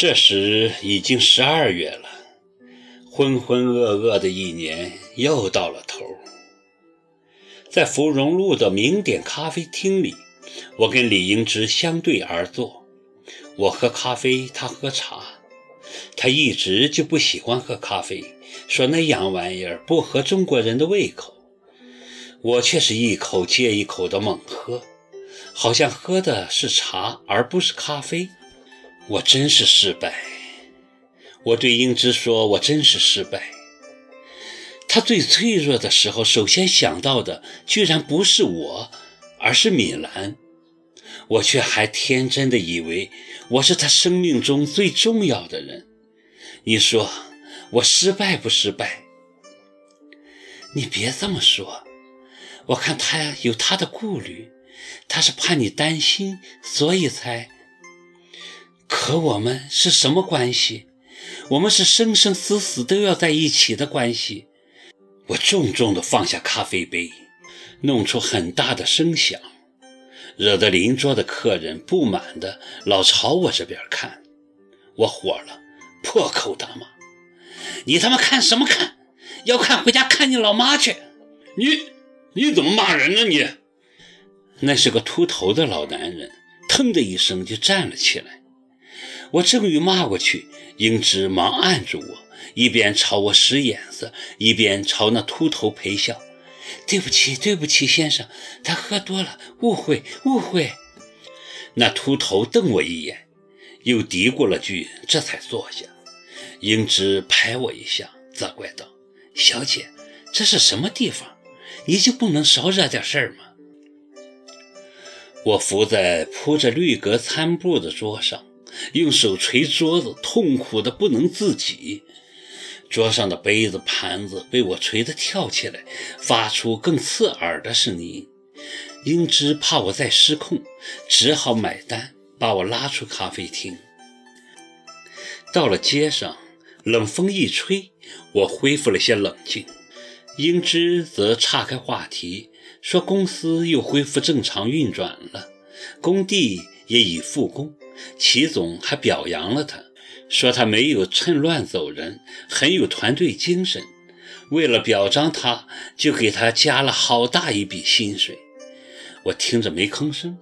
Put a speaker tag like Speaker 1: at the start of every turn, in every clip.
Speaker 1: 这时已经十二月了，浑浑噩噩的一年又到了头。在芙蓉路的名点咖啡厅里，我跟李英芝相对而坐，我喝咖啡，他喝茶。他一直就不喜欢喝咖啡，说那洋玩意儿不合中国人的胃口。我却是一口接一口的猛喝，好像喝的是茶而不是咖啡。我真是失败。我对英芝说：“我真是失败。”他最脆弱的时候，首先想到的居然不是我，而是米兰。我却还天真的以为我是他生命中最重要的人。你说我失败不失败？你别这么说。我看他有他的顾虑，他是怕你担心，所以才。和我们是什么关系？我们是生生死死都要在一起的关系。我重重地放下咖啡杯，弄出很大的声响，惹得邻桌的客人不满的老朝我这边看。我火了，破口大骂：“你他妈看什么看？要看回家看你老妈去！你你怎么骂人呢？你！”那是个秃头的老男人，腾的一声就站了起来。我正欲骂过去，英芝忙按住我，一边朝我使眼色，一边朝那秃头陪笑：“对不起，对不起，先生，他喝多了，误会，误会。”那秃头瞪我一眼，又嘀咕了句，这才坐下。英芝拍我一下，责怪道：“小姐，这是什么地方？你就不能少惹点事儿吗？”我伏在铺着绿格餐布的桌上。用手捶桌子，痛苦的不能自己。桌上的杯子、盘子被我捶得跳起来，发出更刺耳的声音。英芝怕我再失控，只好买单，把我拉出咖啡厅。到了街上，冷风一吹，我恢复了些冷静。英芝则岔开话题，说公司又恢复正常运转了，工地也已复工。齐总还表扬了他，说他没有趁乱走人，很有团队精神。为了表彰他，就给他加了好大一笔薪水。我听着没吭声。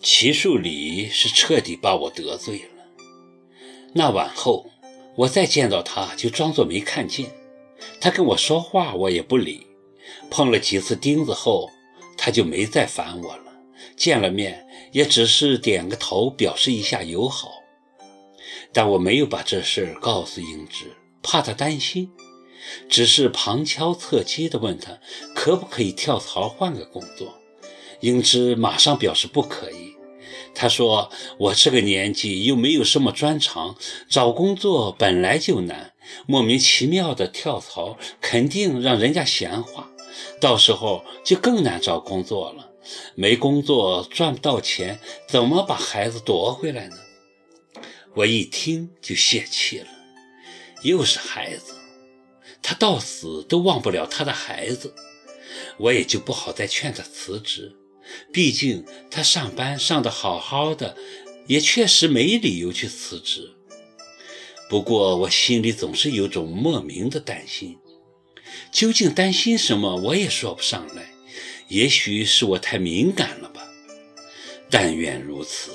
Speaker 1: 齐树礼是彻底把我得罪了。那晚后，我再见到他就装作没看见。他跟我说话，我也不理。碰了几次钉子后，他就没再烦我了。见了面也只是点个头，表示一下友好，但我没有把这事告诉英芝，怕她担心，只是旁敲侧击地问她可不可以跳槽换个工作。英芝马上表示不可以，她说我这个年纪又没有什么专长，找工作本来就难，莫名其妙的跳槽肯定让人家闲话，到时候就更难找工作了。没工作赚不到钱，怎么把孩子夺回来呢？我一听就泄气了，又是孩子，他到死都忘不了他的孩子，我也就不好再劝他辞职。毕竟他上班上得好好的，也确实没理由去辞职。不过我心里总是有种莫名的担心，究竟担心什么，我也说不上来。也许是我太敏感了吧，但愿如此。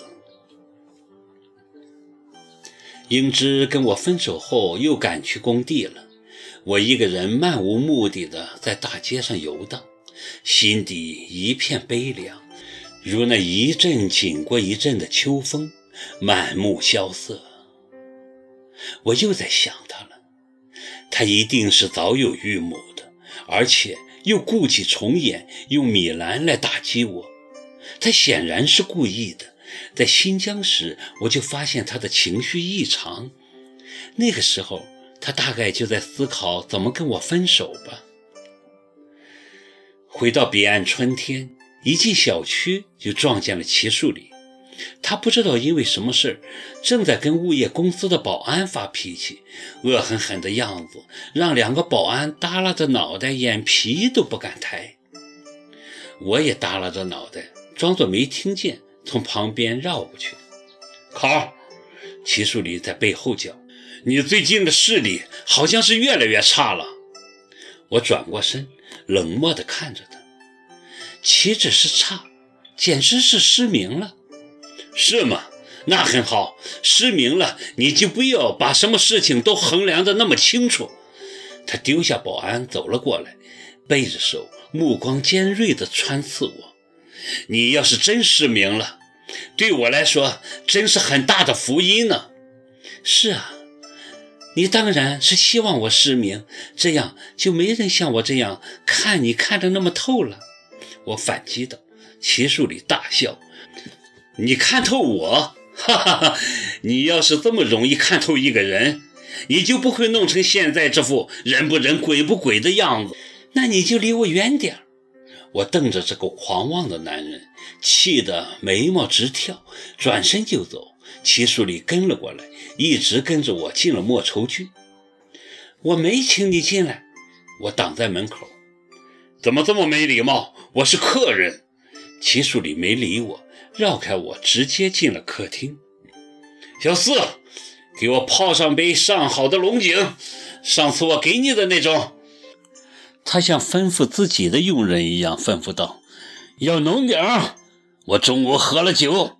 Speaker 1: 英芝跟我分手后又赶去工地了，我一个人漫无目的的在大街上游荡，心底一片悲凉，如那一阵紧过一阵的秋风，满目萧瑟。我又在想他了，他一定是早有预谋的，而且。又故伎重演，用米兰来打击我。他显然是故意的。在新疆时，我就发现他的情绪异常。那个时候，他大概就在思考怎么跟我分手吧。回到彼岸春天，一进小区就撞见了齐树礼。他不知道因为什么事，正在跟物业公司的保安发脾气，恶狠狠的样子让两个保安耷拉着脑袋，眼皮都不敢抬。我也耷拉着脑袋，装作没听见，从旁边绕过去。考，齐树礼在背后叫：“你最近的视力好像是越来越差了。”我转过身，冷漠地看着他。岂止是差，简直是失明了。是吗？那很好。失明了，你就不要把什么事情都衡量得那么清楚。他丢下保安，走了过来，背着手，目光尖锐地穿刺我。你要是真失明了，对我来说真是很大的福音呢。是啊，你当然是希望我失明，这样就没人像我这样看你看得那么透了。我反击道。齐树礼大笑：“你看透我？哈哈哈！你要是这么容易看透一个人，你就不会弄成现在这副人不人鬼不鬼的样子。那你就离我远点我瞪着这个狂妄的男人，气得眉毛直跳，转身就走。齐树礼跟了过来，一直跟着我进了莫愁居。我没请你进来，我挡在门口。怎么这么没礼貌？我是客人。齐树礼没理我，绕开我，直接进了客厅。小四，给我泡上杯上好的龙井，上次我给你的那种。他像吩咐自己的佣人一样吩咐道：“要浓点。我中午喝了酒，